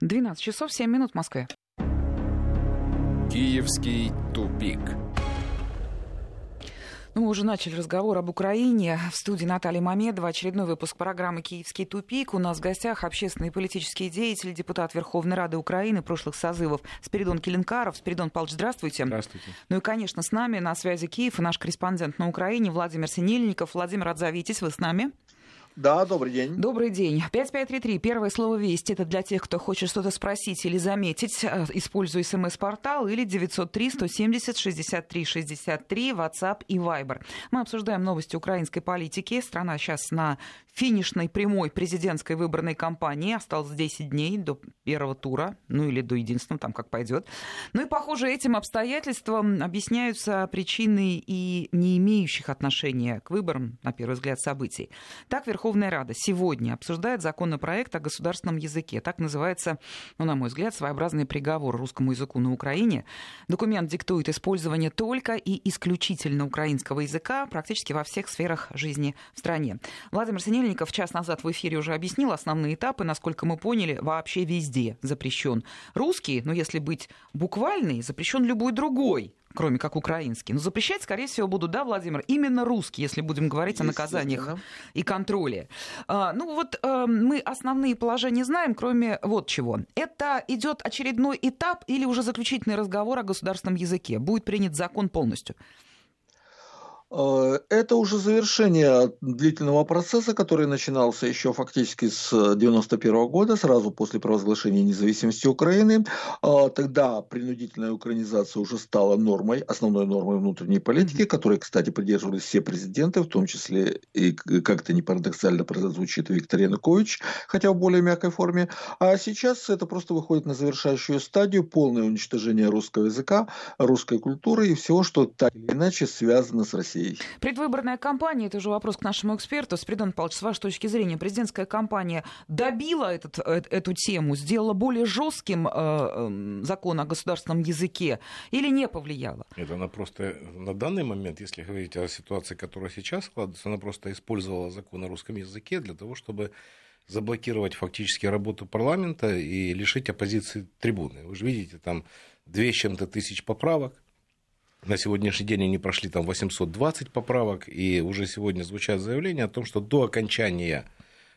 12 часов 7 минут в Москве. Киевский тупик. Ну, мы уже начали разговор об Украине. В студии Наталья Мамедова. Очередной выпуск программы «Киевский тупик». У нас в гостях общественные и политические деятели, депутат Верховной Рады Украины прошлых созывов Спиридон Келенкаров. Спиридон Павлович, здравствуйте. Здравствуйте. Ну и, конечно, с нами на связи Киев и наш корреспондент на Украине Владимир Синельников. Владимир, отзовитесь, вы с нами? Да, добрый день. Добрый день. 5533. Первое слово «Весть» — это для тех, кто хочет что-то спросить или заметить, э, используя смс-портал, или 903-170-63-63, WhatsApp и Viber. Мы обсуждаем новости украинской политики. Страна сейчас на финишной прямой президентской выборной кампании. Осталось 10 дней до первого тура, ну или до единственного, там как пойдет. Ну и, похоже, этим обстоятельством объясняются причины и не имеющих отношения к выборам, на первый взгляд, событий. Так, Верховная Рада сегодня обсуждает законопроект о государственном языке. Так называется, ну, на мой взгляд, своеобразный приговор русскому языку на Украине. Документ диктует использование только и исключительно украинского языка практически во всех сферах жизни в стране. Владимир Синельников час назад в эфире уже объяснил основные этапы. Насколько мы поняли, вообще везде запрещен русский, но если быть буквальный, запрещен любой другой кроме как украинский. Но запрещать, скорее всего, будут, да, Владимир, именно русский, если будем говорить о наказаниях и контроле. А, ну вот а, мы основные положения знаем, кроме вот чего. Это идет очередной этап или уже заключительный разговор о государственном языке? Будет принят закон полностью? Э, это уже завершение длительного процесса, который начинался еще фактически с 1991 года, сразу после провозглашения независимости Украины. Э, тогда принудительная украинизация уже стала нормой, основной нормой внутренней политики, которой, кстати, придерживались все президенты, в том числе и как-то не парадоксально звучит Виктор Янукович, хотя в более мягкой форме. А сейчас это просто выходит на завершающую стадию, полное уничтожение русского языка, русской культуры и всего, что так или иначе связано с Россией людей. Предвыборная кампания, это уже вопрос к нашему эксперту. Спиридон Павлович, с вашей точки зрения, президентская кампания добила этот, э, эту тему, сделала более жестким э, эм, закон о государственном языке или не повлияла? Это она просто на данный момент, если говорить о ситуации, которая сейчас складывается, она просто использовала закон о русском языке для того, чтобы заблокировать фактически работу парламента и лишить оппозиции трибуны. Вы же видите, там две с чем-то тысяч поправок, на сегодняшний день они прошли там 820 поправок, и уже сегодня звучат заявления о том, что до окончания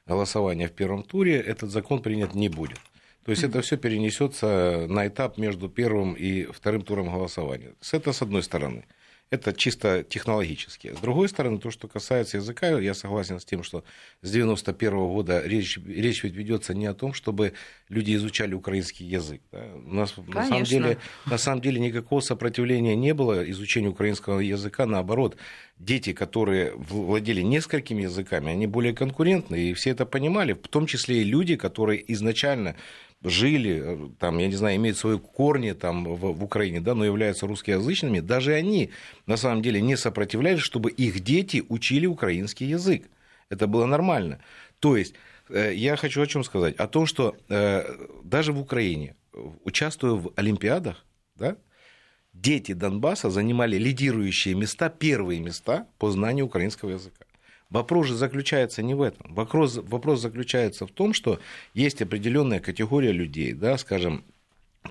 голосования в первом туре этот закон принят не будет. То есть это все перенесется на этап между первым и вторым туром голосования. Это с одной стороны. Это чисто технологически. С другой стороны, то, что касается языка, я согласен с тем, что с 91 года речь, речь ведь ведется не о том, чтобы люди изучали украинский язык. Да? У нас на самом, деле, на самом деле никакого сопротивления не было изучению украинского языка. Наоборот, дети, которые владели несколькими языками, они более конкурентны, и все это понимали, в том числе и люди, которые изначально жили, э, там, я не знаю, имеют свои корни там, в, в Украине, да, но являются русскоязычными, даже они на самом деле не сопротивлялись, чтобы их дети учили украинский язык. Это было нормально. То есть э, я хочу о чем сказать? О том, что э, даже в Украине, участвуя в Олимпиадах, да, дети Донбасса занимали лидирующие места, первые места по знанию украинского языка. Вопрос же заключается не в этом. Вопрос, вопрос заключается в том, что есть определенная категория людей, да, скажем,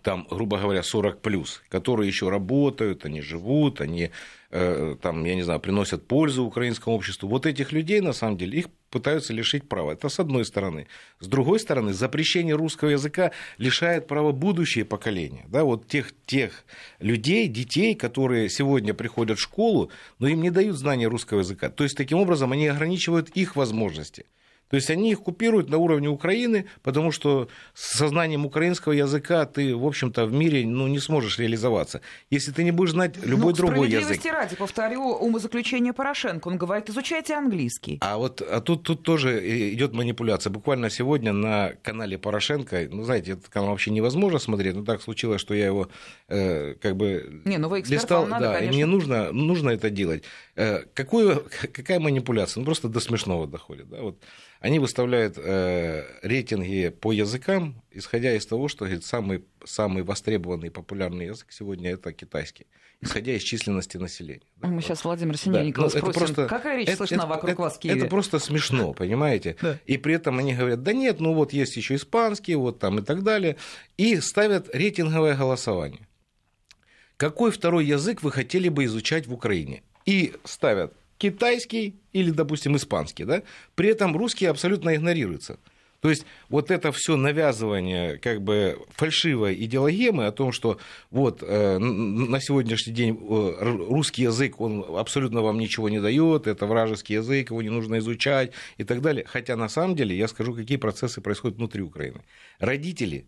там, грубо говоря, 40 плюс, которые еще работают, они живут, они э, там, я не знаю, приносят пользу украинскому обществу. Вот этих людей, на самом деле, их пытаются лишить права. Это с одной стороны. С другой стороны, запрещение русского языка лишает права будущее поколение. Да, вот тех, тех людей, детей, которые сегодня приходят в школу, но им не дают знания русского языка. То есть, таким образом, они ограничивают их возможности. То есть они их купируют на уровне Украины, потому что с сознанием украинского языка ты, в общем-то, в мире ну, не сможешь реализоваться. Если ты не будешь знать любой ну, другой язык. ради, повторю умозаключение Порошенко. Он говорит, изучайте английский. А вот а тут, тут тоже идет манипуляция. Буквально сегодня на канале Порошенко, ну, знаете, этот канал вообще невозможно смотреть, но так случилось, что я его э, как бы не, ну вы эксперт, листал, надо, да, конечно. и мне нужно, нужно это делать. Э, какую, какая манипуляция? Ну, просто до смешного доходит. Да? Вот они выставляют э, рейтинги по языкам, исходя из того, что говорит, самый, самый востребованный популярный язык сегодня это китайский, исходя из численности населения. Да, Мы сейчас Владимир Синельникова да, ну, спросим, просто, какая речь это, слышна это, вокруг это, вас в Киеве? Это просто смешно, понимаете? Да. И при этом они говорят, да нет, ну вот есть еще испанский, вот там и так далее, и ставят рейтинговое голосование. Какой второй язык вы хотели бы изучать в Украине? И ставят китайский или, допустим, испанский, да? При этом русский абсолютно игнорируется. То есть вот это все навязывание как бы фальшивой идеологемы о том, что вот э, на сегодняшний день э, русский язык, он абсолютно вам ничего не дает, это вражеский язык, его не нужно изучать и так далее. Хотя на самом деле я скажу, какие процессы происходят внутри Украины. Родители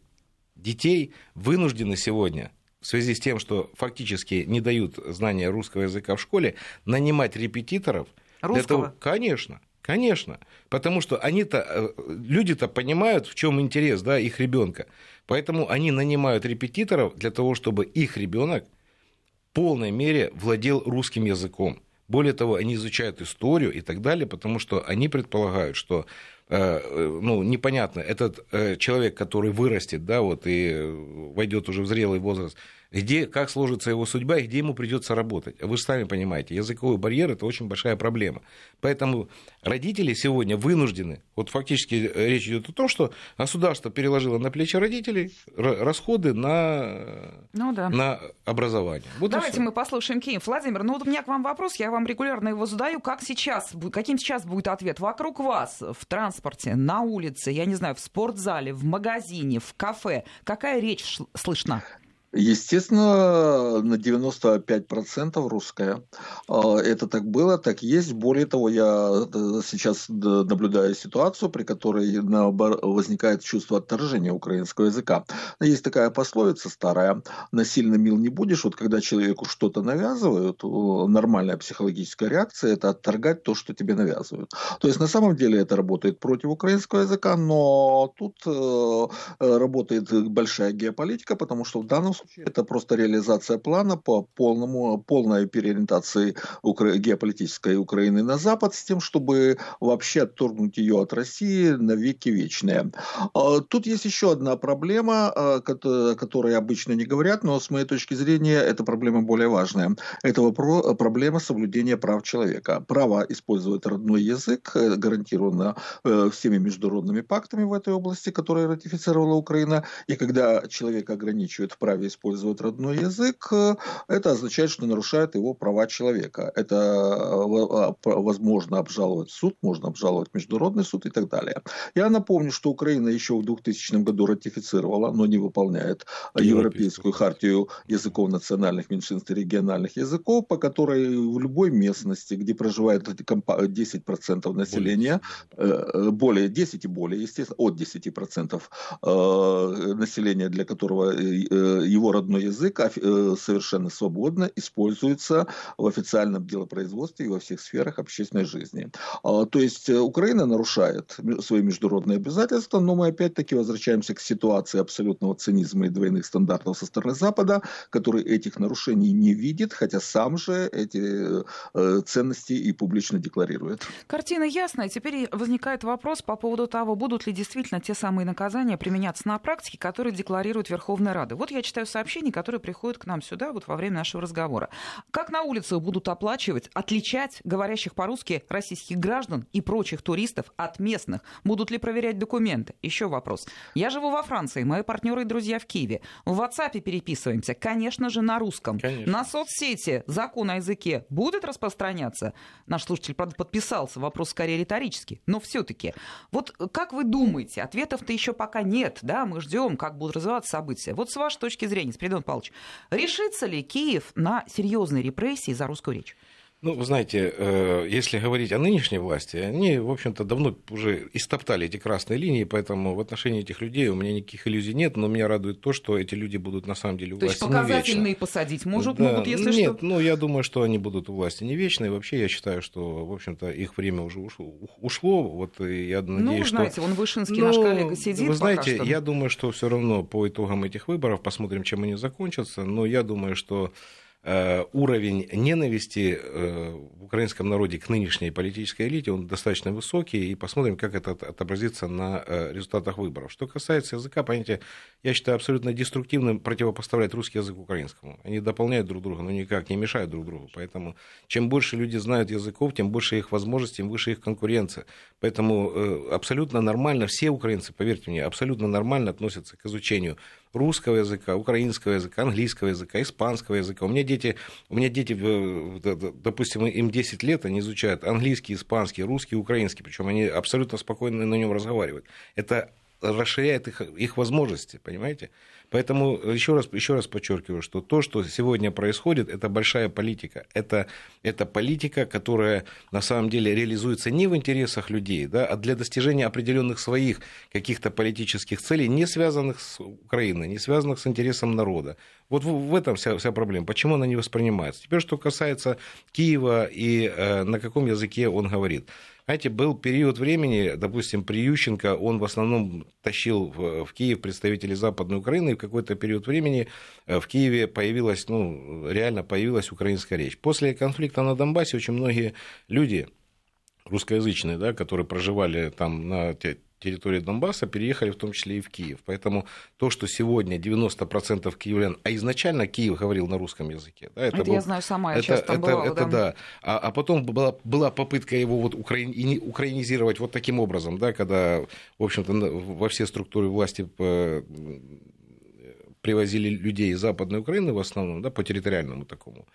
детей вынуждены сегодня в связи с тем, что фактически не дают знания русского языка в школе, нанимать репетиторов. Русского? Того, конечно. Конечно, потому что они-то, э, люди-то понимают, в чем интерес да, их ребенка. Поэтому они нанимают репетиторов для того, чтобы их ребенок в полной мере владел русским языком. Более того, они изучают историю и так далее, потому что они предполагают, что ну, непонятно, этот э, человек, который вырастет, да, вот, и войдет уже в зрелый возраст, где, как сложится его судьба и где ему придется работать. Вы же сами понимаете, языковой барьер – это очень большая проблема. Поэтому родители сегодня вынуждены, вот фактически речь идет о том, что государство переложило на плечи родителей расходы на, ну, да. на образование. Вот Давайте мы послушаем Киев. Владимир, ну вот у меня к вам вопрос, я вам регулярно его задаю. Как сейчас, каким сейчас будет ответ? Вокруг вас в транспорте транспорте, на улице, я не знаю, в спортзале, в магазине, в кафе, какая речь слышна? Естественно, на 95% русская. А, это так было, так есть. Более того, я э, сейчас наблюдаю ситуацию, при которой возникает чувство отторжения украинского языка. Есть такая пословица старая «насильно мил не будешь». Вот когда человеку что-то навязывают, нормальная психологическая реакция – это отторгать то, что тебе навязывают. То есть на самом деле это работает против украинского языка, но тут э, э, работает большая геополитика, потому что в данном случае это просто реализация плана по полному, полной переориентации Укра... геополитической Украины на Запад с тем, чтобы вообще отторгнуть ее от России на веки вечные. А, тут есть еще одна проблема, а, о которой обычно не говорят, но с моей точки зрения эта проблема более важная. Это проблема соблюдения прав человека. Право использовать родной язык э, гарантировано э, всеми международными пактами в этой области, которые ратифицировала Украина. И когда человек ограничивает в праве использовать родной язык, э, это означает, что нарушает его права человека. Это э, возможно обжаловать суд, можно обжаловать международный суд и так далее. Я напомню, что Украина еще в 2000 году ратифицировала, но не выполняет Европейскую хартию языков национальных меньшинств и региональных языков, по которой в любой местности, где проживает 10% населения, э, более 10 и более, естественно, от 10% населения, для которого его родной язык э, совершенно свободно используется в официальном делопроизводстве и во всех сферах общественной жизни. А, то есть э, Украина нарушает свои международные обязательства, но мы опять-таки возвращаемся к ситуации абсолютного цинизма и двойных стандартов со стороны Запада, который этих нарушений не видит, хотя сам же эти э, ценности и публично декларирует. Картина ясная. Теперь возникает вопрос по поводу того, будут ли действительно те самые наказания применяться на практике, которые декларирует Верховная Рада. Вот я читаю сообщений, которые приходят к нам сюда вот во время нашего разговора. Как на улицах будут оплачивать, отличать говорящих по-русски российских граждан и прочих туристов от местных? Будут ли проверять документы? Еще вопрос. Я живу во Франции, мои партнеры и друзья в Киеве. В WhatsApp переписываемся, конечно же, на русском. Конечно. На соцсети закон о языке будет распространяться? Наш слушатель, правда, подписался, вопрос скорее риторический, но все-таки. Вот как вы думаете, ответов-то еще пока нет, да, мы ждем, как будут развиваться события. Вот с вашей точки зрения, Спиридон Павлович, решится ли Киев на серьезные репрессии за русскую речь? Ну, вы знаете, э, если говорить о нынешней власти, они, в общем-то, давно уже истоптали эти красные линии, поэтому в отношении этих людей у меня никаких иллюзий нет, но меня радует то, что эти люди будут на самом деле у власти. То есть показательные посадить может, да. могут, если нет, что? ну, я думаю, что они будут у власти не вечно, и вообще я считаю, что, в общем-то, их время уже ушло. ушло вот, я надеюсь, ну, что... знаете, вон Вышинский, ну, наш коллега, сидит Вы знаете, что... я думаю, что все равно по итогам этих выборов посмотрим, чем они закончатся, но я думаю, что уровень ненависти э, в украинском народе к нынешней политической элите, он достаточно высокий, и посмотрим, как это отобразится на э, результатах выборов. Что касается языка, понятие, я считаю абсолютно деструктивным противопоставлять русский язык украинскому. Они дополняют друг друга, но никак не мешают друг другу. Поэтому чем больше люди знают языков, тем больше их возможностей, тем выше их конкуренция. Поэтому абсолютно нормально, все украинцы, поверьте мне, абсолютно нормально относятся к изучению русского языка, украинского языка, английского языка, испанского языка. У меня дети, у меня дети, допустим, им 10 лет, они изучают английский, испанский, русский, украинский, причем они абсолютно спокойно на нем разговаривают. Это расширяет их, их возможности, понимаете? Поэтому еще раз, еще раз подчеркиваю, что то, что сегодня происходит, это большая политика. Это, это политика, которая на самом деле реализуется не в интересах людей, да, а для достижения определенных своих каких-то политических целей, не связанных с Украиной, не связанных с интересом народа. Вот в, в этом вся, вся проблема. Почему она не воспринимается? Теперь, что касается Киева и э, на каком языке он говорит. Знаете, был период времени, допустим, при Ющенко, он в основном тащил в, в Киев представителей Западной Украины, и в какой-то период времени э, в Киеве появилась, ну, реально появилась украинская речь. После конфликта на Донбассе очень многие люди, русскоязычные, да, которые проживали там на территории Донбасса переехали в том числе и в Киев. Поэтому то, что сегодня 90% киевлян, а изначально Киев говорил на русском языке. Да, это, это был, я знаю сама, я это, часто это, бывала, это, да. да. А, а потом была, была попытка его вот украин, украинизировать вот таким образом, да, когда, в общем-то, во все структуры власти э, привозили людей из Западной Украины в основном, да, по территориальному такому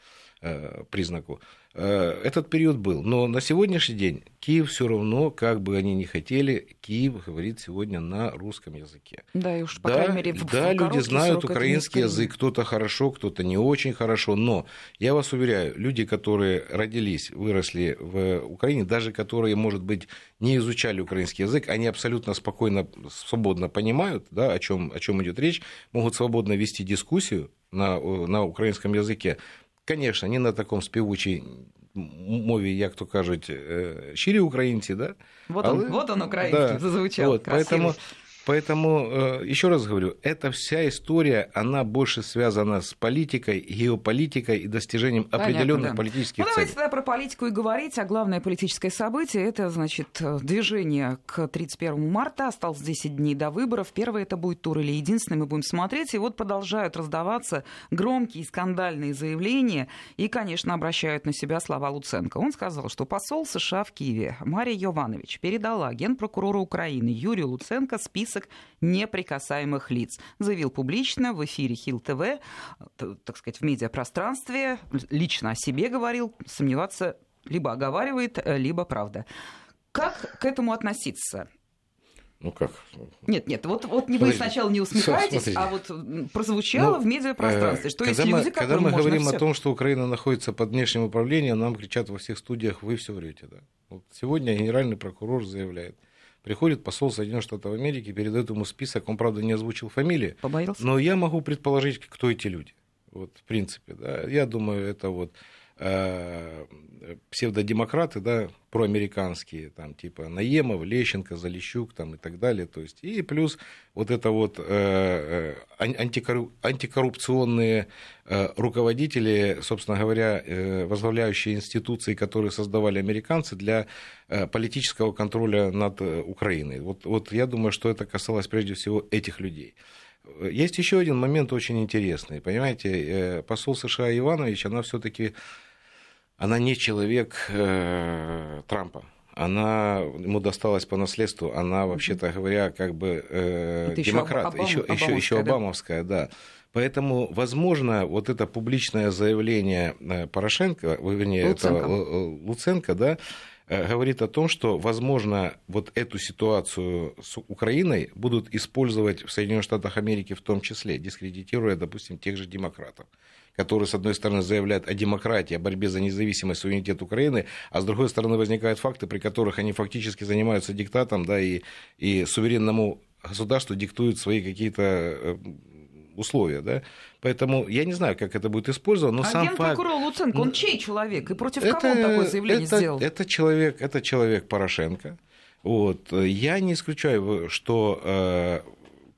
признаку. Э, этот период был. Но на сегодняшний день Киев все равно, как бы они ни хотели, Киев говорит сегодня на русском языке. Да, и уж, по да, крайней мере, в, да, люди знают украинский язык, кто-то хорошо, кто-то не очень хорошо, но я вас уверяю, люди, которые родились, выросли в Украине, даже которые, может быть, не изучали украинский язык, они абсолютно спокойно, свободно понимают, да, о чем о чем идет речь, могут свободно вести дискуссию на, на украинском языке. Конечно, не на таком співучій мові, як то кажуть, щирі українці, да? Вот он, Але, вот он український, да, зазвучав. Вот, поэтому, Поэтому, э, еще раз говорю, эта вся история, она больше связана с политикой, геополитикой и достижением Понятно, определенных да. политических ну, целей. Давайте тогда про политику и говорить. А главное политическое событие – это, значит, движение к 31 марта. Осталось 10 дней до выборов. Первый это будет тур или единственный, мы будем смотреть. И вот продолжают раздаваться громкие скандальные заявления и, конечно, обращают на себя слова Луценко. Он сказал, что посол США в Киеве Мария Йованович передала генпрокурору Украины Юрию Луценко список список неприкасаемых лиц. Заявил публично в эфире Хил ТВ, э, так сказать, в медиапространстве, лично о себе говорил, сомневаться либо оговаривает, э, либо правда. Как к этому относиться? Ну как? Нет, нет, вот, вот не вы сначала не усмехаетесь, Смотрите. а вот прозвучало ну, в медиапространстве, что есть мы, люди, Когда мы говорим всё... о том, что Украина находится под внешним управлением, нам кричат во всех студиях, вы все врете. Да? Вот сегодня генеральный прокурор заявляет, Приходит посол Соединенных Штатов Америки, передает ему список, он, правда, не озвучил фамилии. Побоялся? Но я могу предположить, кто эти люди. Вот, в принципе, да. Я думаю, это вот псевдодемократы, да, проамериканские, там, типа Наемов, Лещенко, Залищук, там, и так далее, то есть, и плюс вот это вот э, э антикоррупционные э, руководители, собственно говоря, э, возглавляющие институции, которые создавали американцы для э, политического контроля над э, Украиной. Вот, вот я думаю, что это касалось прежде всего этих людей. Есть еще один момент очень интересный. Понимаете, э, посол США Иванович, она все-таки она не человек э, Трампа. Она ему досталась по наследству, она, вообще-то говоря, как бы э, демократ, еще, Обам, еще, еще обамовская, да. Поэтому, возможно, вот это публичное заявление э, Порошенко, вернее, Луценко. это Луценко, да, говорит о том, что, возможно, вот эту ситуацию с Украиной будут использовать в Соединенных Штатах Америки в том числе, дискредитируя, допустим, тех же демократов которые, с одной стороны, заявляют о демократии, о борьбе за независимость, суверенитет Украины, а с другой стороны возникают факты, при которых они фактически занимаются диктатом, да, и, и суверенному государству диктуют свои какие-то э, условия, да. Поэтому я не знаю, как это будет использовано, но а сам факт... прокурор Луценко, он чей человек? И против это, кого он такое заявление это, сделал? Это человек, это человек Порошенко. Вот. Я не исключаю, что э,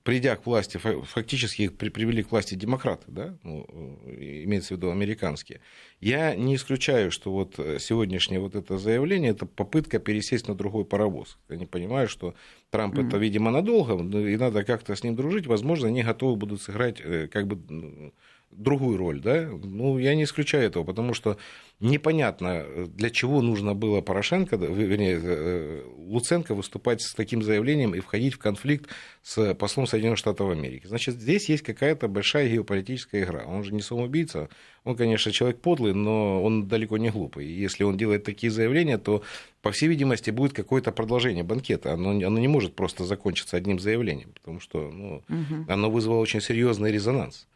придя к власти, фактически их привели к власти демократы, да, ну, имеется в виду американские. Я не исключаю, что вот сегодняшнее вот это заявление, это попытка пересесть на другой паровоз. Я не понимаю, что Трамп mm-hmm. это, видимо, надолго, и надо как-то с ним дружить. Возможно, они готовы будут сыграть как бы ну, другую роль, да, ну, я не исключаю этого, потому что непонятно, для чего нужно было Порошенко, вернее, э, Луценко выступать с таким заявлением и входить в конфликт с послом Соединенных Штатов Америки. Значит, здесь есть какая-то большая геополитическая игра. Он же не самоубийца, он, конечно, человек подлый, но он далеко не глупый. И если он делает такие заявления, то, по всей видимости, будет какое-то продолжение банкета. Оно, оно не может просто закончиться одним заявлением, потому что ну, угу. оно вызвало очень серьезный резонанс.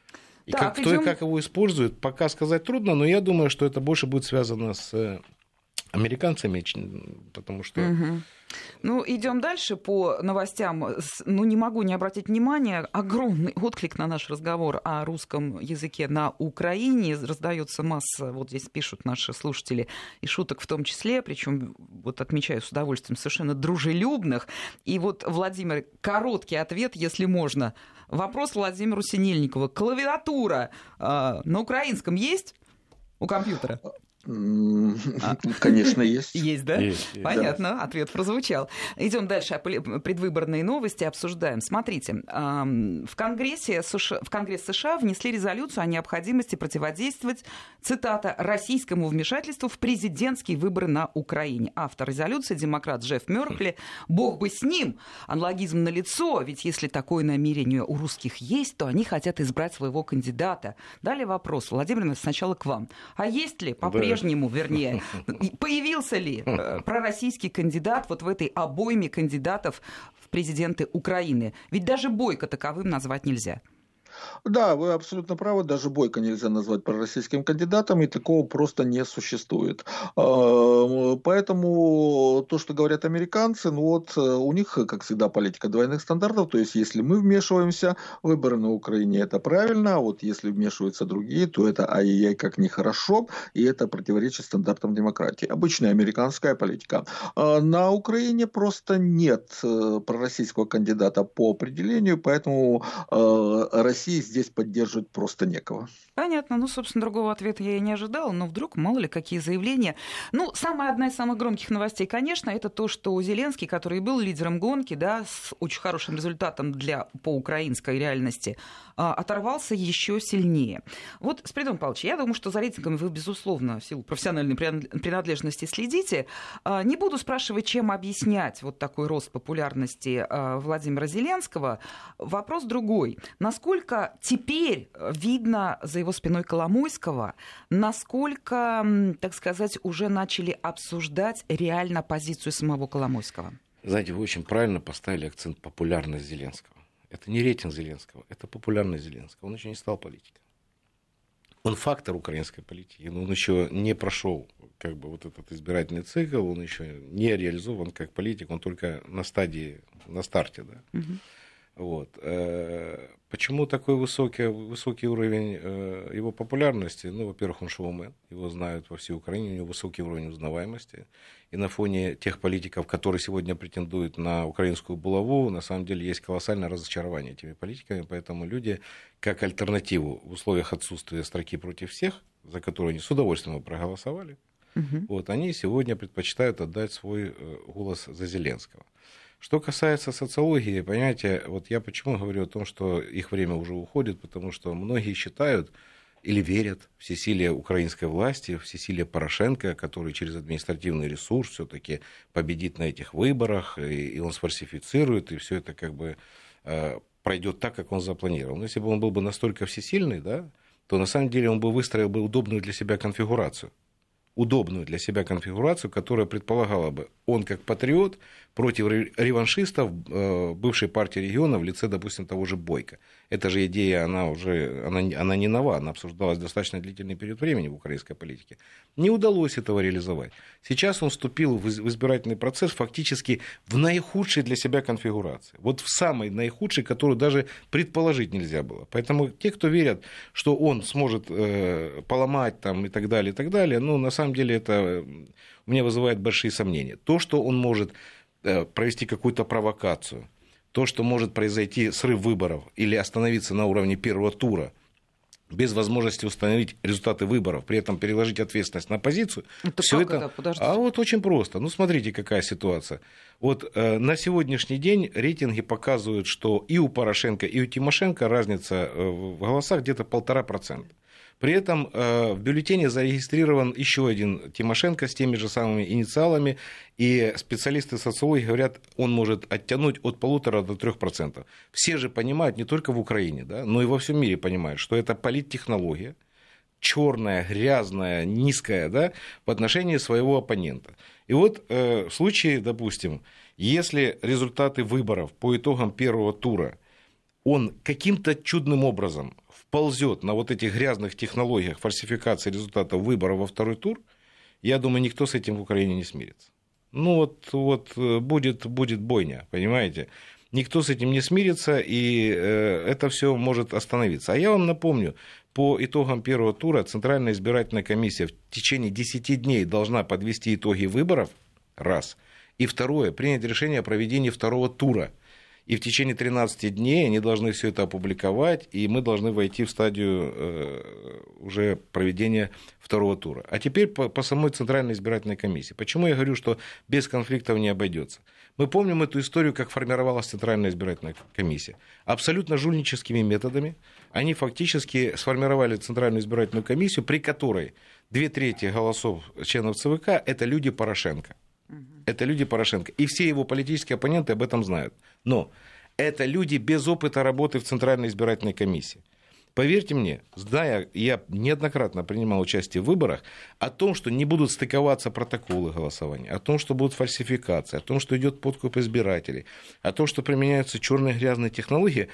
И так, как, кто идем... и как его использует, пока сказать трудно, но я думаю, что это больше будет связано с э, американцами, потому что... Ну, идем дальше по новостям. Ну, не могу не обратить внимания. Огромный отклик на наш разговор о русском языке на Украине. Раздается масса, вот здесь пишут наши слушатели, и шуток в том числе, причем, вот отмечаю с удовольствием, совершенно дружелюбных. И вот, Владимир, короткий ответ, если можно. Вопрос Владимиру Синельникову. Клавиатура э, на украинском есть у компьютера? А. Конечно, есть. Есть, да? Есть, Понятно, да. ответ прозвучал. Идем дальше. Предвыборные новости обсуждаем. Смотрите, в Конгрессе США, в Конгресс США внесли резолюцию о необходимости противодействовать, цитата, российскому вмешательству в президентские выборы на Украине. Автор резолюции, демократ Джефф Меркли. Бог бы с ним. Аналогизм на лицо, ведь если такое намерение у русских есть, то они хотят избрать своего кандидата. Далее вопрос. Владимир, сначала к вам. А есть ли по по-прежнему, вернее, появился ли э, пророссийский кандидат вот в этой обойме кандидатов в президенты Украины? Ведь даже Бойко таковым назвать нельзя. Да, вы абсолютно правы, даже Бойко нельзя назвать пророссийским кандидатом, и такого просто не существует. А, поэтому то, что говорят американцы, ну вот э, у них, как всегда, политика двойных стандартов, то есть если мы вмешиваемся, выборы на Украине это правильно, а вот если вмешиваются другие, то это ай-яй как нехорошо, и это противоречит стандартам демократии. Обычная американская политика. А на Украине просто нет э, пророссийского кандидата по определению, поэтому э, Россия России здесь поддерживать просто некого. Понятно. Ну, собственно, другого ответа я и не ожидала, но вдруг, мало ли, какие заявления. Ну, самая одна из самых громких новостей, конечно, это то, что Зеленский, который был лидером гонки, да, с очень хорошим результатом для, по украинской реальности, а, оторвался еще сильнее. Вот, Спиридон Павлович, я думаю, что за рейтингами вы, безусловно, в силу профессиональной принадлежности следите. А, не буду спрашивать, чем объяснять вот такой рост популярности а, Владимира Зеленского. Вопрос другой. Насколько теперь видно за его спиной Коломойского, насколько, так сказать, уже начали обсуждать реально позицию самого Коломойского? Знаете, вы очень правильно поставили акцент популярность Зеленского. Это не рейтинг Зеленского, это популярность Зеленского. Он еще не стал политиком. Он фактор украинской политики, но он еще не прошел как бы вот этот избирательный цикл, он еще не реализован как политик, он только на стадии, на старте, да. Угу. Вот. Э, почему такой высокий, высокий уровень э, его популярности? Ну, во-первых, он шоумен, его знают во всей Украине, у него высокий уровень узнаваемости. И на фоне тех политиков, которые сегодня претендуют на украинскую булаву, на самом деле есть колоссальное разочарование этими политиками, поэтому люди, как альтернативу в условиях отсутствия строки против всех, за которую они с удовольствием проголосовали, угу. вот, они сегодня предпочитают отдать свой э, голос за Зеленского. Что касается социологии, понимаете, вот я почему говорю о том, что их время уже уходит, потому что многие считают или верят в всесилие украинской власти, в всесилие Порошенко, который через административный ресурс все-таки победит на этих выборах, и, и он сфальсифицирует, и все это как бы э, пройдет так, как он запланировал. Но если бы он был бы настолько всесильный, да, то на самом деле он бы выстроил бы удобную для себя конфигурацию удобную для себя конфигурацию, которая предполагала бы, он как патриот против реваншистов э, бывшей партии региона в лице, допустим, того же Бойко. Эта же идея, она уже она, она не нова, она обсуждалась достаточно длительный период времени в украинской политике. Не удалось этого реализовать. Сейчас он вступил в избирательный процесс фактически в наихудшей для себя конфигурации. Вот в самой наихудшей, которую даже предположить нельзя было. Поэтому те, кто верят, что он сможет э, поломать там, и так далее, и так далее, ну, на самом деле это у меня вызывает большие сомнения. То, что он может Э, провести какую-то провокацию, то, что может произойти срыв выборов или остановиться на уровне первого тура – без возможности установить результаты выборов, при этом переложить ответственность на оппозицию. Это все это... это? А вот очень просто. Ну, смотрите, какая ситуация. Вот э, на сегодняшний день рейтинги показывают, что и у Порошенко, и у Тимошенко разница э, в голосах где-то полтора процента. При этом э, в бюллетене зарегистрирован еще один Тимошенко с теми же самыми инициалами, и специалисты социологии говорят, он может оттянуть от полутора до трех процентов. Все же понимают, не только в Украине, да, но и во всем мире понимают, что это политтехнология, черная, грязная, низкая, да, в отношении своего оппонента. И вот э, в случае, допустим, если результаты выборов по итогам первого тура, он каким-то чудным образом ползет на вот этих грязных технологиях фальсификации результатов выборов во второй тур, я думаю, никто с этим в Украине не смирится. Ну вот, вот э, будет, будет бойня, понимаете? Никто с этим не смирится, и э, это все может остановиться. А я вам напомню, по итогам первого тура Центральная избирательная комиссия в течение 10 дней должна подвести итоги выборов, раз. И второе, принять решение о проведении второго тура – и в течение 13 дней они должны все это опубликовать, и мы должны войти в стадию э, уже проведения второго тура. А теперь по, по самой Центральной избирательной комиссии. Почему я говорю, что без конфликтов не обойдется? Мы помним эту историю, как формировалась Центральная избирательная комиссия. Абсолютно жульническими методами они фактически сформировали Центральную избирательную комиссию, при которой две трети голосов членов ЦВК – это люди Порошенко. Это люди Порошенко. И все его политические оппоненты об этом знают. Но это люди без опыта работы в Центральной избирательной комиссии. Поверьте мне, зная, я неоднократно принимал участие в выборах, о том, что не будут стыковаться протоколы голосования, о том, что будут фальсификации, о том, что идет подкуп избирателей, о том, что применяются черные грязные технологии,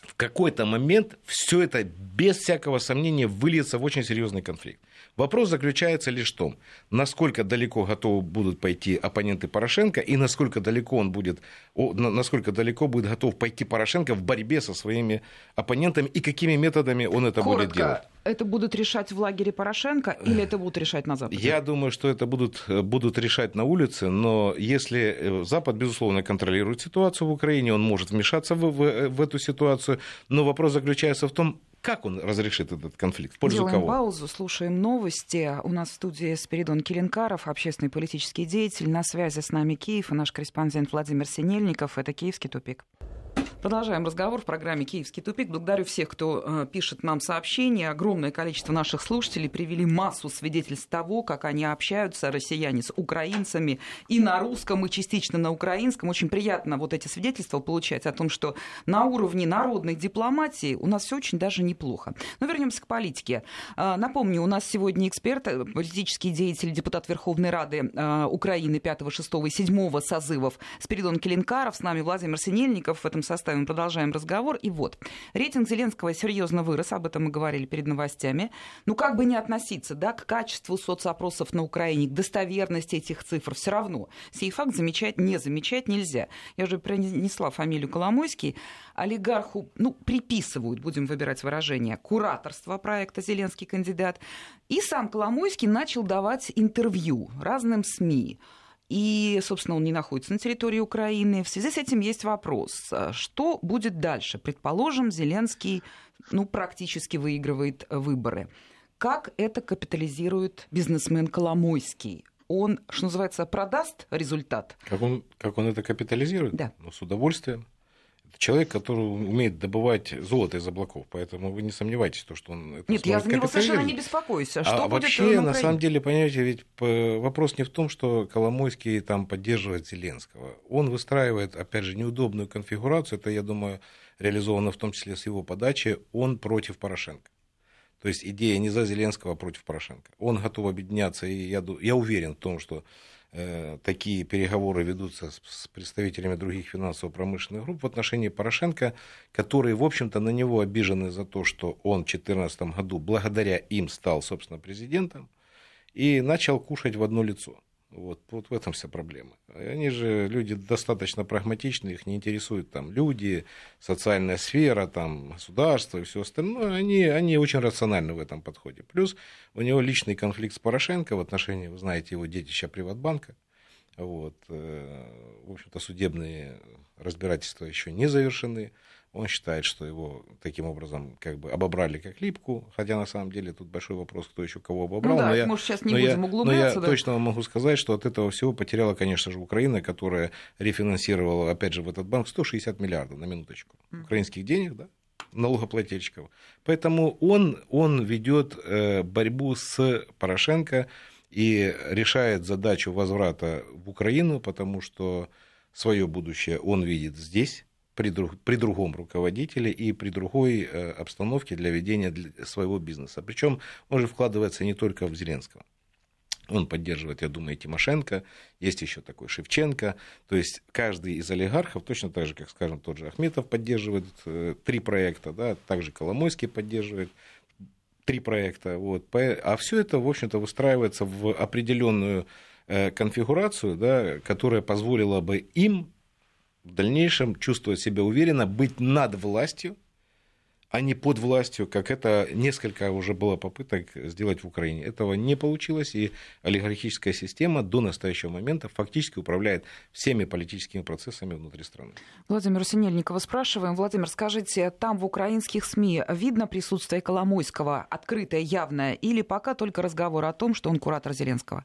в какой-то момент все это без всякого сомнения выльется в очень серьезный конфликт. Вопрос заключается лишь в том, насколько далеко готовы будут пойти оппоненты Порошенко и насколько далеко он будет, насколько далеко будет готов пойти Порошенко в борьбе со своими оппонентами и какими методами он это Коротко. будет делать. Это будут решать в лагере Порошенко или это будут решать на Западе? Я думаю, что это будут, будут решать на улице, но если э, Запад, безусловно, контролирует ситуацию в Украине, он может вмешаться в, в, в эту ситуацию, но вопрос заключается в том, как он разрешит этот конфликт? В пользу Делаем кого? паузу, слушаем новости. У нас в студии Спиридон Келенкаров, общественный политический деятель. На связи с нами Киев и наш корреспондент Владимир Синельников. Это «Киевский тупик». Продолжаем разговор в программе «Киевский тупик». Благодарю всех, кто э, пишет нам сообщения. Огромное количество наших слушателей привели массу свидетельств того, как они общаются, россияне, с украинцами и на русском, и частично на украинском. Очень приятно вот эти свидетельства получать о том, что на уровне народной дипломатии у нас все очень даже неплохо. Но вернемся к политике. Э, напомню, у нас сегодня эксперт, э, политический деятель, депутат Верховной Рады Украины 5, 6 и 7 созывов Спиридон Келенкаров. С нами Владимир Синельников в этом составе оставим, продолжаем разговор. И вот, рейтинг Зеленского серьезно вырос, об этом мы говорили перед новостями. Ну, как бы не относиться да, к качеству соцопросов на Украине, к достоверности этих цифр, все равно сей факт замечать, не замечать нельзя. Я уже принесла фамилию Коломойский. Олигарху, ну, приписывают, будем выбирать выражение, кураторство проекта «Зеленский кандидат». И сам Коломойский начал давать интервью разным СМИ. И, собственно, он не находится на территории Украины. В связи с этим есть вопрос, а что будет дальше? Предположим, Зеленский ну, практически выигрывает выборы. Как это капитализирует бизнесмен Коломойский? Он, что называется, продаст результат? Как он, как он это капитализирует? Да. Ну, с удовольствием человек, который умеет добывать золото из облаков, поэтому вы не сомневайтесь, то, что он это Нет, я за него совершенно не беспокоюсь. А, что а будет вообще, на, самом деле, понимаете, ведь вопрос не в том, что Коломойский там поддерживает Зеленского. Он выстраивает, опять же, неудобную конфигурацию, это, я думаю, реализовано в том числе с его подачи, он против Порошенко. То есть идея не за Зеленского, а против Порошенко. Он готов объединяться, и я, я уверен в том, что Э, такие переговоры ведутся с представителями других финансово-промышленных групп в отношении Порошенко, которые, в общем-то, на него обижены за то, что он в 2014 году благодаря им стал, собственно, президентом и начал кушать в одно лицо. Вот, вот в этом вся проблема. Они же люди достаточно прагматичны, их не интересуют там люди, социальная сфера, там, государство и все остальное. Они, они очень рациональны в этом подходе. Плюс у него личный конфликт с Порошенко в отношении, вы знаете, его детища Приватбанка. Вот. В общем-то, судебные разбирательства еще не завершены. Он считает, что его таким образом как бы обобрали как липку, хотя на самом деле тут большой вопрос, кто еще кого обобрал. Ну да, но я, может, сейчас не но будем я, углубляться. Но я да? точно могу сказать, что от этого всего потеряла, конечно же, Украина, которая рефинансировала, опять же, в этот банк 160 миллиардов, на минуточку, украинских денег, да, налогоплательщиков. Поэтому он, он ведет э, борьбу с Порошенко и решает задачу возврата в Украину, потому что свое будущее он видит здесь, при, друг, при другом руководителе и при другой э, обстановке для ведения своего бизнеса. Причем он же вкладывается не только в Зеленского. Он поддерживает, я думаю, Тимошенко, есть еще такой Шевченко. То есть каждый из олигархов, точно так же, как, скажем, тот же Ахметов поддерживает э, три проекта, да, также Коломойский поддерживает три проекта. Вот. А все это, в общем-то, выстраивается в определенную э, конфигурацию, да, которая позволила бы им в дальнейшем чувствовать себя уверенно, быть над властью, а не под властью, как это несколько уже было попыток сделать в Украине. Этого не получилось, и олигархическая система до настоящего момента фактически управляет всеми политическими процессами внутри страны. Владимир Синельникова спрашиваем. Владимир, скажите, там в украинских СМИ видно присутствие Коломойского, открытое, явное, или пока только разговор о том, что он куратор Зеленского?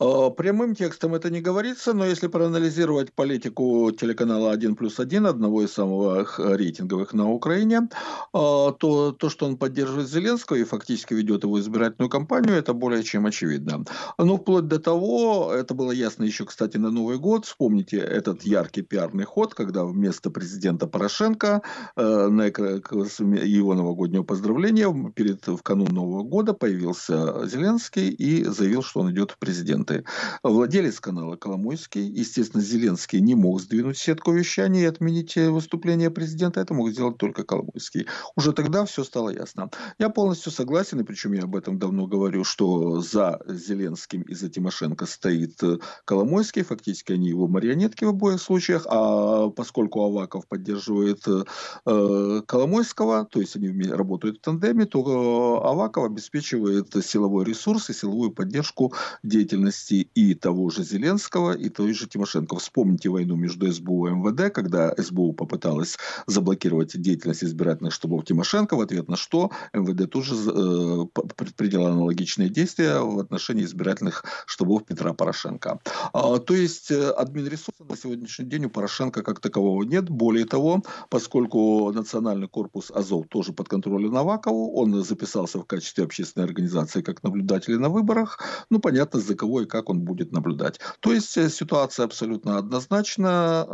А, прямым текстом это не говорится, но если проанализировать политику телеканала 1 плюс 1, одного из самых рейтинговых на Украине, а, то то, что он поддерживает Зеленского и фактически ведет его избирательную кампанию, это более чем очевидно. Но вплоть до того, это было ясно еще, кстати, на Новый год, вспомните этот яркий пиарный ход, когда вместо президента Порошенко э, на его новогоднего поздравления перед, в канун Нового года появился Зеленский и заявил, что он идет в президент моменты. Владелец канала Коломойский, естественно, Зеленский не мог сдвинуть сетку вещания и отменить э, выступление президента. Это мог сделать только Коломойский. Уже тогда все стало ясно. Я полностью согласен, и причем я об этом давно говорю, что за Зеленским и за Тимошенко стоит э, Коломойский. Фактически они его марионетки в обоих случаях. А поскольку Аваков поддерживает э, Коломойского, то есть они работают в тандеме, то Аваков обеспечивает силовой ресурс и силовую поддержку деятельности деятельности и того же Зеленского, и той же Тимошенко. Вспомните войну между СБУ и МВД, когда СБУ попыталась заблокировать деятельность избирательных штабов Тимошенко, в ответ на что МВД тоже э, предприняла аналогичные действия в отношении избирательных штабов Петра Порошенко. А, то есть э, админресурса на сегодняшний день у Порошенко как такового нет. Более того, поскольку Национальный корпус Азов тоже под контролем Навакову, он записался в качестве общественной организации как наблюдатель на выборах, ну понятно, за кого и как он будет наблюдать. То есть э, ситуация абсолютно однозначна.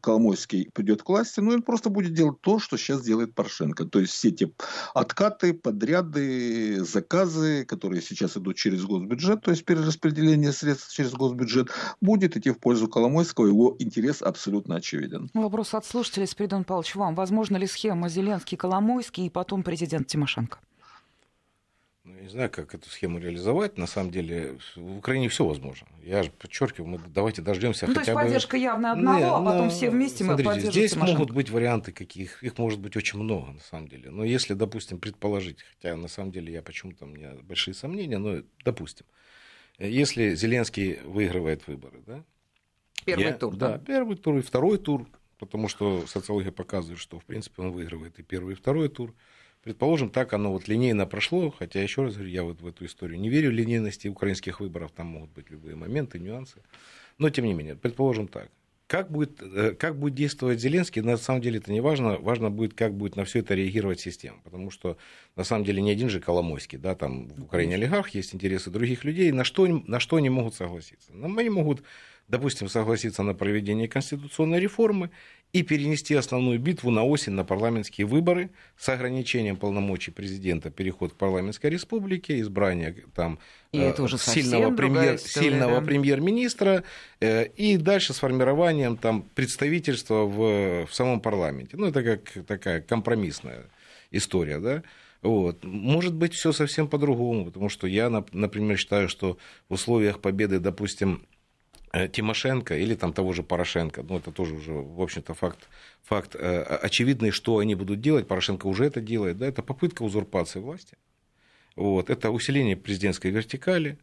Коломойский придет к власти, но он просто будет делать то, что сейчас делает Порошенко. То есть все те откаты, подряды, заказы, которые сейчас идут через госбюджет, то есть перераспределение средств через госбюджет, будет идти в пользу Коломойского. Его интерес абсолютно очевиден. Вопрос от слушателей, Спиридон Павлович, вам. Возможно ли схема Зеленский-Коломойский и потом президент Тимошенко? Ну, я не знаю, как эту схему реализовать. На самом деле в Украине все возможно. Я же подчеркиваю, мы давайте дождемся ну, хотя то есть бы... поддержка явно одного, Не, а потом но... все вместе Смотрите, мы поддержим Здесь Тимошенко. могут быть варианты каких, их может быть очень много на самом деле. Но если, допустим, предположить, хотя на самом деле я почему-то у меня большие сомнения, но допустим, если Зеленский выигрывает выборы, да? Первый я, тур. Да, да, первый тур и второй тур, потому что социология показывает, что в принципе он выигрывает и первый, и второй тур. Предположим, так оно вот линейно прошло, хотя, еще раз говорю, я вот в эту историю не верю линейности украинских выборов, там могут быть любые моменты, нюансы. Но, тем не менее, предположим так. Как будет, э, как будет действовать Зеленский, на самом деле это не важно. Важно будет, как будет на все это реагировать система. Потому что, на самом деле, не один же Коломойский, да, там в Украине олигарх, есть интересы других людей. На что, на что они могут согласиться? Они могут допустим, согласиться на проведение конституционной реформы и перенести основную битву на осень на парламентские выборы с ограничением полномочий президента, переход к парламентской республике, избрание там и это уже сильного, премьер, история, сильного да? премьер-министра э, и дальше с формированием там представительства в, в самом парламенте. Ну, это как такая компромиссная история, да. Вот. Может быть, все совсем по-другому, потому что я, например, считаю, что в условиях победы, допустим, Э, Тимошенко или там того же Порошенко, ну это тоже уже, в общем-то, факт, факт э, очевидный, что они будут делать, Порошенко уже это делает, да, это попытка узурпации власти, вот, это усиление президентской вертикали,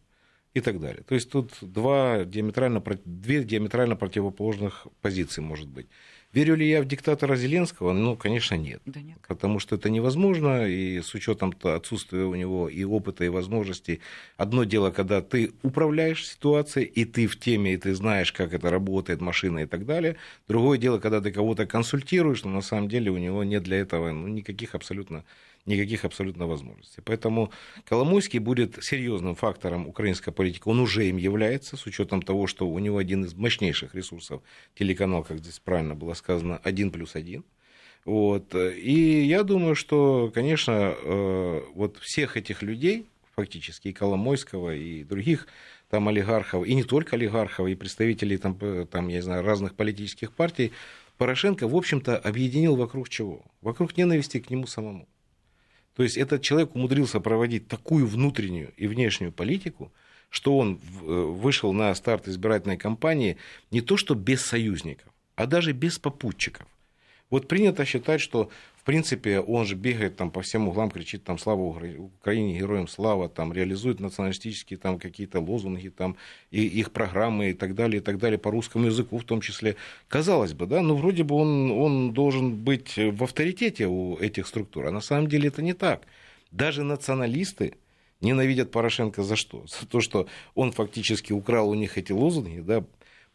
и так далее. То есть тут два диаметрально, две диаметрально противоположных позиции может быть. Верю ли я в диктатора Зеленского? Ну, конечно, нет. Да нет. Потому что это невозможно, и с учетом отсутствия у него и опыта, и возможностей. Одно дело, когда ты управляешь ситуацией, и ты в теме, и ты знаешь, как это работает, машина и так далее. Другое дело, когда ты кого-то консультируешь, но на самом деле у него нет для этого ну, никаких абсолютно никаких абсолютно возможностей. Поэтому Коломойский будет серьезным фактором украинской политики. Он уже им является, с учетом того, что у него один из мощнейших ресурсов, телеканал, как здесь правильно было сказано, один плюс один. Вот. И я думаю, что, конечно, э, вот всех этих людей, фактически и Коломойского, и других там олигархов, и не только олигархов, и представителей там, э, там я не знаю, разных политических партий, Порошенко, в общем-то, объединил вокруг чего? Вокруг ненависти к нему самому. То есть этот человек умудрился проводить такую внутреннюю и внешнюю политику, что он э, вышел на старт избирательной кампании не то что без союзников, а даже без попутчиков. Вот принято считать, что в принципе, он же бегает там по всем углам, кричит там «Слава Украине! Героям слава!», там реализует националистические там какие-то лозунги, там, и их программы и так далее, и так далее, по русскому языку в том числе. Казалось бы, да, ну вроде бы он, он должен быть в авторитете у этих структур, а на самом деле это не так. Даже националисты, ненавидят Порошенко за что? За то, что он фактически украл у них эти лозунги, да,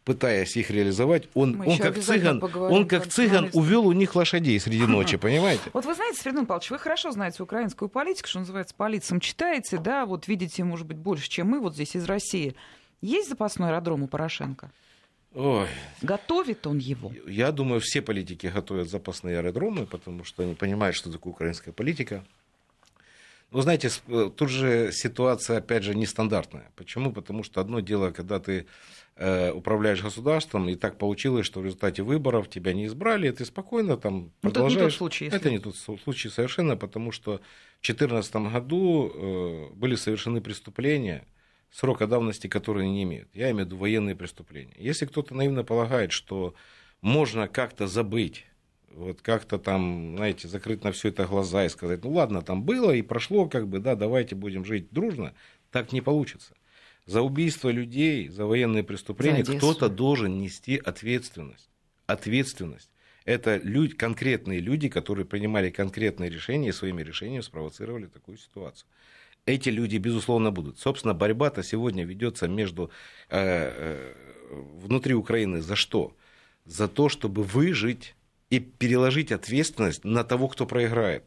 пытаясь их реализовать, он, он как цыган, он как цыган увел у них лошадей среди ночи, понимаете? Вот вы знаете, Фредон Павлович, вы хорошо знаете украинскую политику, что называется, по лицам читаете, да, вот видите, может быть, больше, чем мы вот здесь из России. Есть запасной аэродром у Порошенко? Ой. Готовит он его? Я думаю, все политики готовят запасные аэродромы, потому что они понимают, что такое украинская политика. Но знаете, э, тут же ситуация, опять же, нестандартная. Почему? Потому что одно дело, когда ты Э, управляешь государством, и так получилось, что в результате выборов тебя не избрали, и ты спокойно там ну, продолжаешь. Это не тот случай. Если... Это не тот случай совершенно, потому что в 2014 году э, были совершены преступления, срока давности которые не имеют. Я имею в виду военные преступления. Если кто-то наивно полагает, что можно как-то забыть, вот как-то там, знаете, закрыть на все это глаза и сказать, ну ладно, там было и прошло, как бы, да, давайте будем жить дружно, так не получится. За убийство людей, за военные преступления кто-то должен нести ответственность. Ответственность. Это люди, конкретные люди, которые принимали конкретные решения и своими решениями спровоцировали такую ситуацию. Эти люди, безусловно, будут. Собственно, борьба-то сегодня ведется между э, э, внутри Украины за что? За то, чтобы выжить и переложить ответственность на того, кто проиграет.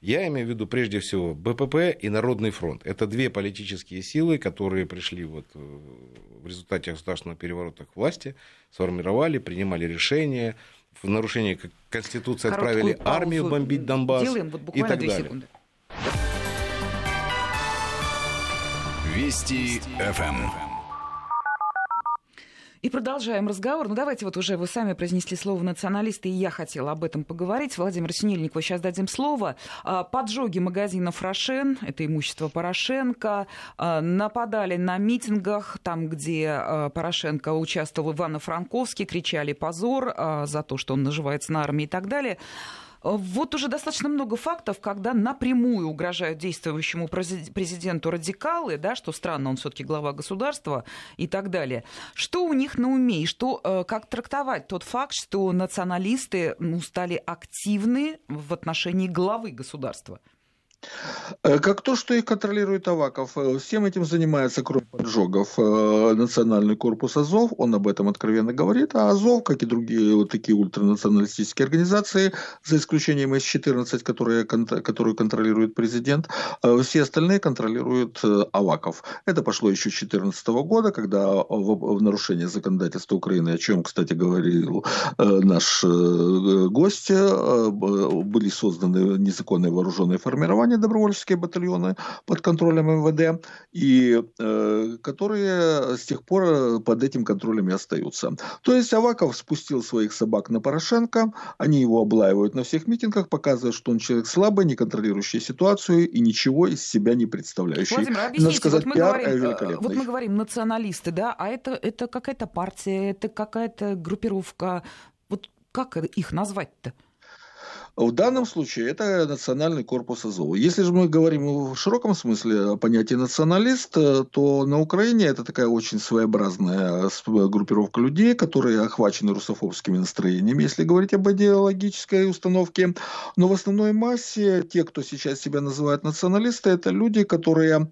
Я имею в виду прежде всего БПП и Народный фронт. Это две политические силы, которые пришли вот э, в результате государственного переворота к власти, сформировали, принимали решения, в нарушении Конституции Короткую отправили армию бомбить Донбасс Делаем вот и так далее. Секунды. Вести ФМ. И продолжаем разговор. Ну, давайте вот уже вы сами произнесли слово националисты, и я хотела об этом поговорить. Владимир Синельникову сейчас дадим слово. А, поджоги магазинов «Рошен», это имущество Порошенко, а, нападали на митингах, там, где а, Порошенко участвовал в Ивано-Франковске, кричали «позор» за то, что он наживается на армии и так далее. Вот уже достаточно много фактов, когда напрямую угрожают действующему президенту радикалы, да, что странно, он все-таки глава государства и так далее. Что у них на уме и что, э, как трактовать тот факт, что националисты ну, стали активны в отношении главы государства? Э, как то, что их контролирует Аваков. Э, всем этим занимается, кроме поджогов, э, Национальный корпус Азов. Он об этом откровенно говорит. А Азов, как и другие вот такие ультранационалистические организации, за исключением С-14, которые, которую контролирует президент, все остальные контролирует Аваков. Это пошло еще с 2014 года, когда в нарушение законодательства Украины, о чем, кстати, говорил наш гость, были созданы незаконные вооруженные формирования, формирования добровольческие батальоны под контролем МВД, и э, которые с тех пор э, под этим контролем и остаются. То есть Аваков спустил своих собак на Порошенко, они его облаивают на всех митингах, показывают, что он человек слабый, не контролирующий ситуацию и ничего из себя не представляющий. Владимир, объясните, сказать, вот мы, пиар говорим, вот мы говорим националисты, да, а это, это какая-то партия, это какая-то группировка, вот как их назвать-то? В данном случае это национальный корпус Азова. Если же мы говорим в широком смысле о понятии националист, то на Украине это такая очень своеобразная группировка людей, которые охвачены русофобскими настроениями, если говорить об идеологической установке. Но в основной массе те, кто сейчас себя называет националисты, это люди, которые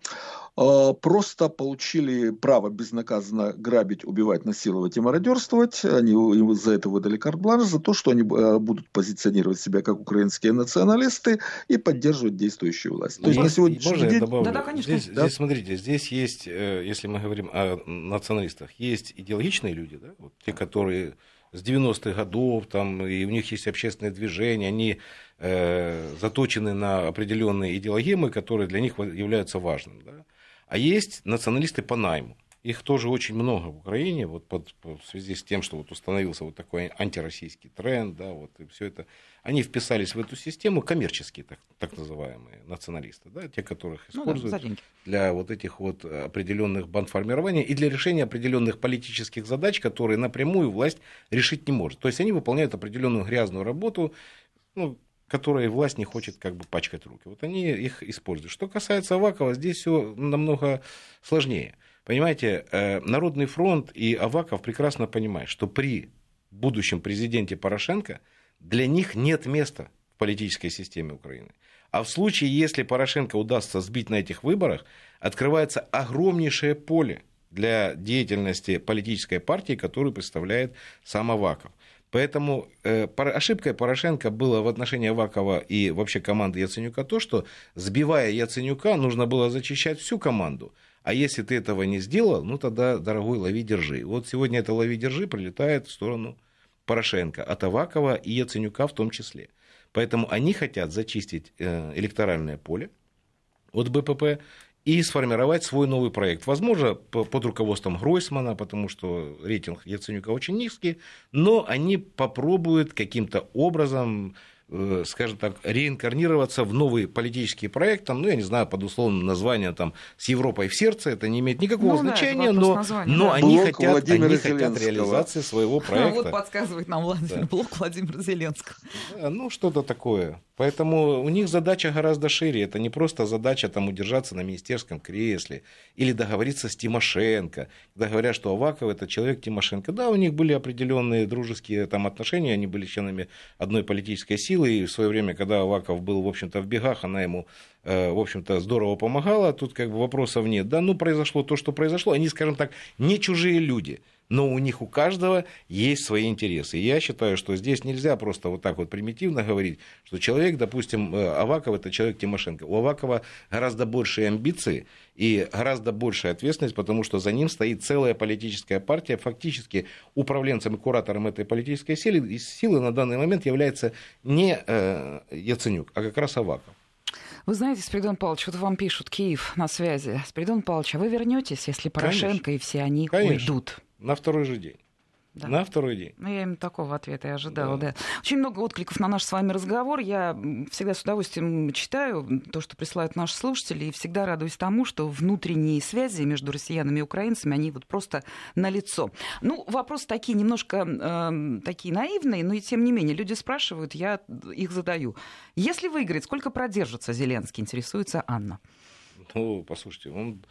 просто получили право безнаказанно грабить, убивать, насиловать и мародерствовать. Они за это выдали карт-бланш, за то, что они а, будут позиционировать себя как украинские националисты и поддерживать действующую власть. То есть на сегодняшний Можно день... Да, да, конечно. Здесь, да? здесь, смотрите, здесь есть, э, если мы говорим о националистах, есть идеологичные люди, да, вот те, которые с 90-х годов, там, и у них есть общественное движение, они э, заточены на определенные идеологемы, которые для них являются важными. Да? А есть националисты по найму. Их тоже очень много в Украине, вот под, в связи с тем, что вот установился вот такой антироссийский тренд, да, вот и все это. Они вписались в эту систему коммерческие, так, так называемые националисты, да, те, которых используют ну, да, для вот этих вот определенных бандформирований и для решения определенных политических задач, которые напрямую власть решить не может. То есть они выполняют определенную грязную работу, ну, которые власть не хочет как бы пачкать руки. Вот они их используют. Что касается Авакова, здесь все намного сложнее. Понимаете, э, Народный фронт и Аваков прекрасно понимают, что при будущем президенте Порошенко для них нет места в политической системе Украины. А в случае, если Порошенко удастся сбить на этих выборах, открывается огромнейшее поле для деятельности политической партии, которую представляет сам Аваков. Поэтому э, ошибкой Порошенко было в отношении Авакова и вообще команды Яценюка то, что сбивая Яценюка, нужно было зачищать всю команду. А если ты этого не сделал, ну тогда, дорогой, лови, держи. Вот сегодня это лови, держи прилетает в сторону Порошенко, от Авакова и Яценюка в том числе. Поэтому они хотят зачистить э, электоральное поле от БПП и сформировать свой новый проект. Возможно, под руководством Гройсмана, потому что рейтинг Яценюка очень низкий, но они попробуют каким-то образом Э, скажем так, реинкарнироваться в новый политический проект, там, ну, я не знаю, под условным названием там, «С Европой в сердце», это не имеет никакого ну, значения, да, но, названия, но да. они, хотят, они хотят реализации своего проекта. Ну, вот подсказывает нам Владимир да. Блок Владимира Зеленского. Да, ну, что-то такое. Поэтому у них задача гораздо шире. Это не просто задача там, удержаться на министерском кресле или договориться с Тимошенко. Когда говорят, что Аваков это человек Тимошенко. Да, у них были определенные дружеские там, отношения, они были членами одной политической силы. И в свое время, когда Аваков был, в общем-то, в бегах, она ему э, в общем-то, здорово помогала, тут как бы вопросов нет. Да, ну, произошло то, что произошло. Они, скажем так, не чужие люди но у них у каждого есть свои интересы. И я считаю, что здесь нельзя просто вот так вот примитивно говорить, что человек, допустим, э, Аваков это человек Тимошенко. У Авакова гораздо большие амбиции и гораздо большая ответственность, потому что за ним стоит целая политическая партия. Фактически управленцем и куратором этой политической силы, силы на данный момент является не э, Яценюк, а как раз Аваков. Вы знаете, Спиридон Павлович, вот вам пишут, Киев на связи. Спиридон Павлович, а вы вернетесь, если Порошенко Конечно. и все они Конечно. уйдут? На второй же день. Да. На второй день. Ну, я именно такого ответа и ожидала, да. да. Очень много откликов на наш с вами разговор. Я всегда с удовольствием читаю то, что присылают наши слушатели, и всегда радуюсь тому, что внутренние связи между россиянами и украинцами, они вот просто налицо. Ну, вопросы такие немножко э, такие наивные, но и тем не менее. Люди спрашивают, я их задаю. Если выиграет, сколько продержится Зеленский, интересуется Анна. Ну, послушайте, он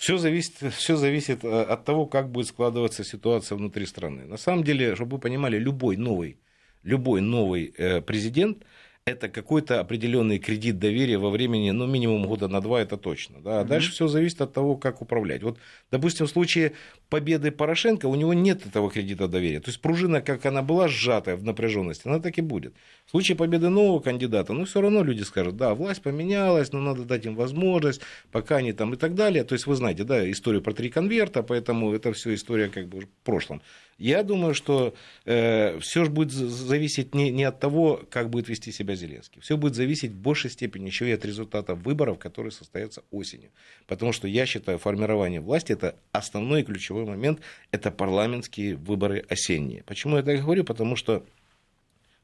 все зависит, все зависит э, от того, как будет складываться ситуация внутри страны. На самом деле, чтобы вы понимали, любой новый, любой новый э, президент – это какой-то определенный кредит доверия во времени, ну, минимум года на два, это точно. Да? А mm-hmm. дальше все зависит от того, как управлять. Вот, допустим, в случае победы Порошенко у него нет этого кредита доверия. То есть пружина, как она была сжатая в напряженности, она так и будет. В случае победы нового кандидата, ну, все равно люди скажут, да, власть поменялась, но надо дать им возможность, пока они там и так далее. То есть вы знаете, да, историю про три конверта, поэтому это все история как бы в прошлом. Я думаю, что э, все же будет зависеть не, не от того, как будет вести себя Зеленский. Все будет зависеть в большей степени еще и от результата выборов, которые состоятся осенью. Потому что я считаю, формирование власти – это основной и ключевой момент, это парламентские выборы осенние. Почему я так говорю? Потому что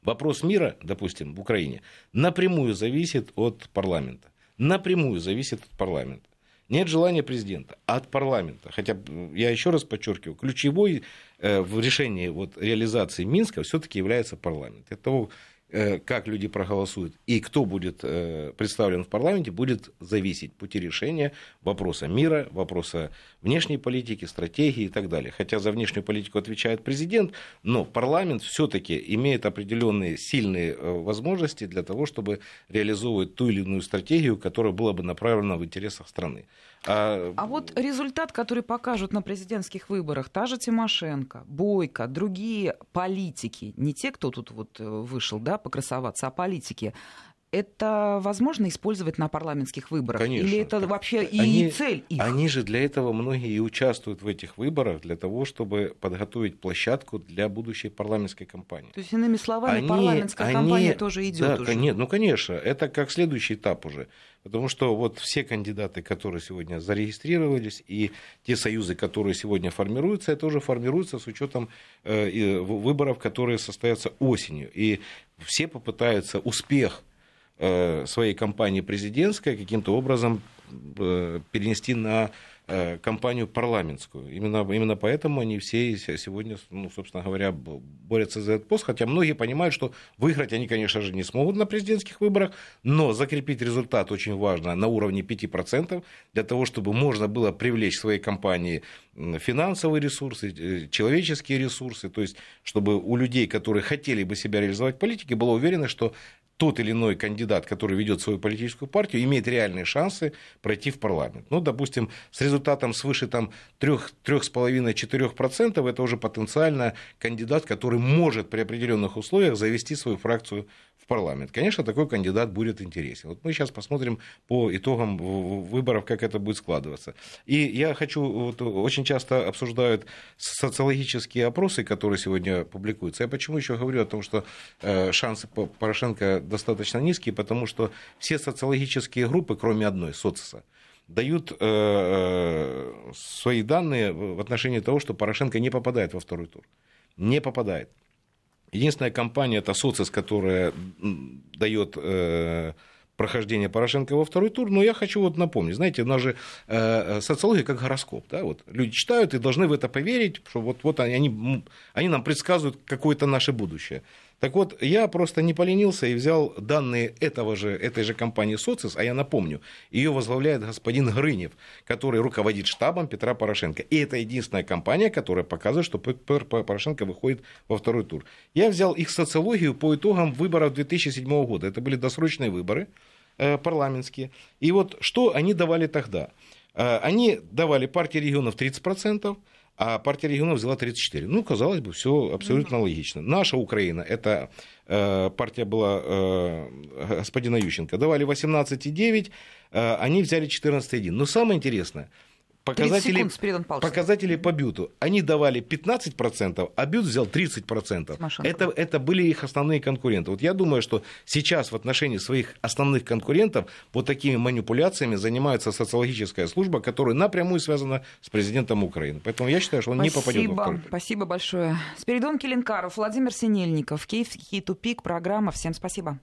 вопрос мира, допустим, в Украине, напрямую зависит от парламента. Напрямую зависит от парламента. Нет желания президента, от парламента. Хотя, я еще раз подчеркиваю, ключевой э, в решении вот, реализации Минска все-таки является парламент. От того, как люди проголосуют и кто будет э, представлен в парламенте, будет зависеть пути решения вопроса мира, вопроса внешней политики, стратегии и так далее. Хотя за внешнюю политику отвечает президент, но парламент все-таки имеет определенные сильные э, возможности для того, чтобы реализовывать ту или иную стратегию, которая была бы направлена в интересах страны. А... а вот результат, который покажут на президентских выборах, та же Тимошенко, Бойко, другие политики, не те, кто тут вот вышел, да, покрасоваться, а политики, это возможно использовать на парламентских выборах? Конечно. Или это вообще и они, цель их? Они же для этого многие и участвуют в этих выборах, для того, чтобы подготовить площадку для будущей парламентской кампании. То есть, иными словами, они, парламентская они, кампания тоже идет да, уже? Нет, ну, конечно, это как следующий этап уже. Потому что вот все кандидаты, которые сегодня зарегистрировались, и те союзы, которые сегодня формируются, это уже формируется с учетом э, выборов, которые состоятся осенью. И все попытаются успех своей кампании президентской каким-то образом э, перенести на Э, кампанию парламентскую. Именно, именно поэтому они все сегодня, ну, собственно говоря, борются за этот пост, хотя многие понимают, что выиграть они, конечно же, не смогут на президентских выборах, но закрепить результат очень важно на уровне 5%, для того, чтобы можно было привлечь в своей кампании финансовые ресурсы, э, человеческие ресурсы, то есть чтобы у людей, которые хотели бы себя реализовать в политике, было уверено, что тот или иной кандидат, который ведет свою политическую партию, имеет реальные шансы пройти в парламент. Ну, допустим, с результатом свыше там, 3,5-4% это уже потенциально кандидат, который может при определенных условиях завести свою фракцию парламент. Конечно, такой кандидат будет интересен. Вот мы сейчас посмотрим по итогам выборов, как это будет складываться. И я хочу, вот, очень часто обсуждают социологические опросы, которые сегодня публикуются. Я почему еще говорю о том, что э, шансы Порошенко достаточно низкие, потому что все социологические группы, кроме одной, социса, дают э, э свои данные в отношении того, что Порошенко не попадает во второй тур. Не попадает. Единственная компания – это СОЦИС, которая дает э, прохождение Порошенко во второй тур, но я хочу вот напомнить, знаете, у нас же э, социология как гороскоп, да, вот люди читают и должны в это поверить, что вот, вот они, они нам предсказывают какое-то наше будущее. Так вот, я просто не поленился и взял данные этого же, этой же компании «Социс», а я напомню, ее возглавляет господин Грынев, который руководит штабом Петра Порошенко. И это единственная компания, которая показывает, что Порошенко выходит во второй тур. Я взял их социологию по итогам выборов 2007 года. Это были досрочные выборы э, парламентские. И вот что они давали тогда? Э, они давали партии регионов 30%, а партия регионов взяла 34. Ну, казалось бы, все абсолютно логично. Наша Украина, это э, партия была э, господина Ющенко, давали 18,9, э, они взяли 14,1. Но самое интересное, показатели, показатели по бюту. Они давали 15%, а бют взял 30%. Это, это были их основные конкуренты. Вот я думаю, что сейчас в отношении своих основных конкурентов вот такими манипуляциями занимается социологическая служба, которая напрямую связана с президентом Украины. Поэтому я считаю, что он Спасибо. не попадет во второй. Спасибо большое. Спиридон Келенкаров, Владимир Синельников, Киевский тупик, программа. Всем спасибо.